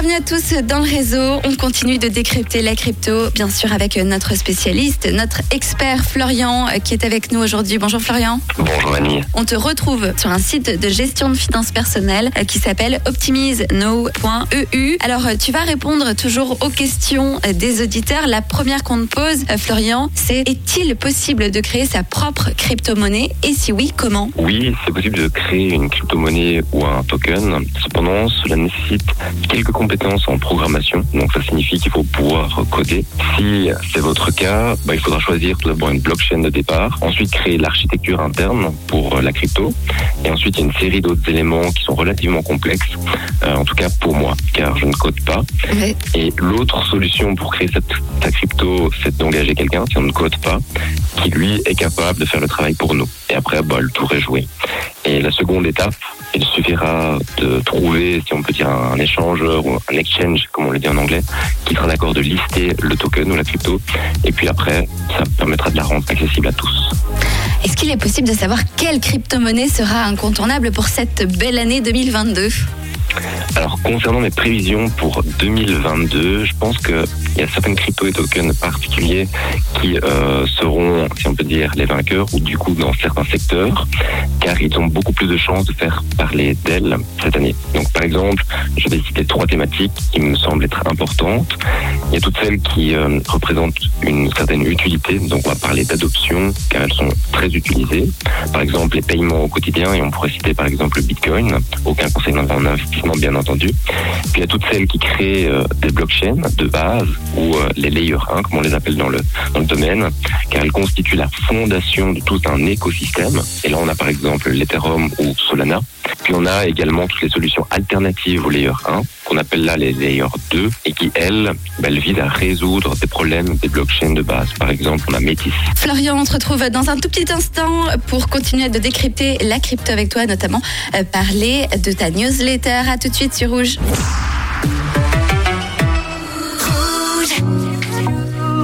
Bienvenue à tous dans le réseau. On continue de décrypter la crypto, bien sûr avec notre spécialiste, notre expert Florian qui est avec nous aujourd'hui. Bonjour Florian. Bonjour Annie. On te retrouve sur un site de gestion de finances personnelles qui s'appelle optimiseno.eu. Alors tu vas répondre toujours aux questions des auditeurs. La première qu'on te pose, Florian, c'est est-il possible de créer sa propre crypto-monnaie? Et si oui, comment? Oui, c'est possible de créer une crypto-monnaie ou un token. Cependant, cela nécessite quelques compétences en programmation. Donc ça signifie qu'il faut pouvoir coder. Si c'est votre cas, bah, il faudra choisir tout d'abord une blockchain de départ, ensuite créer l'architecture interne pour la crypto, et ensuite il y a une série d'autres éléments qui sont relativement complexes, euh, en tout cas pour moi, car je ne code pas. Et l'autre solution pour créer cette, sa crypto, c'est d'engager quelqu'un, si on ne code pas, qui lui est capable de faire le travail pour nous. Et après, bah, le tour est joué. Et la seconde étape, il suffira de trouver, si on peut dire, un échangeur ou un exchange, comme on le dit en anglais, qui sera d'accord de lister le token ou la crypto. Et puis après, ça permettra de la rendre accessible à tous. Est-ce qu'il est possible de savoir quelle crypto-monnaie sera incontournable pour cette belle année 2022 alors concernant mes prévisions pour 2022, je pense qu'il y a certaines crypto et tokens particuliers qui euh, seront, si on peut dire, les vainqueurs ou du coup dans certains secteurs, car ils ont beaucoup plus de chances de faire parler d'elles cette année. Donc par exemple, je vais citer trois thématiques qui me semblent être importantes. Il y a toutes celles qui euh, représentent une certaine utilité, donc on va parler d'adoption, car elles sont très utilisées. Par exemple, les paiements au quotidien, et on pourrait citer par exemple le Bitcoin, aucun conseil dans investissement bien entendu. Puis il y a toutes celles qui créent euh, des blockchains de base ou euh, les layer 1 comme on les appelle dans le, dans le domaine, car elles constituent la fondation de tout un écosystème. Et là on a par exemple l'Ethereum ou Solana. Puis on a également toutes les solutions alternatives au layer 1 qu'on appelle là les layer 2 et qui elles, ben, elles visent à résoudre des problèmes des blockchains de base. Par exemple, on a Métis. Florian, on se retrouve dans un tout petit instant pour continuer de décrypter la crypto avec toi, notamment euh, parler de ta newsletter. À tout de suite sur Rouge.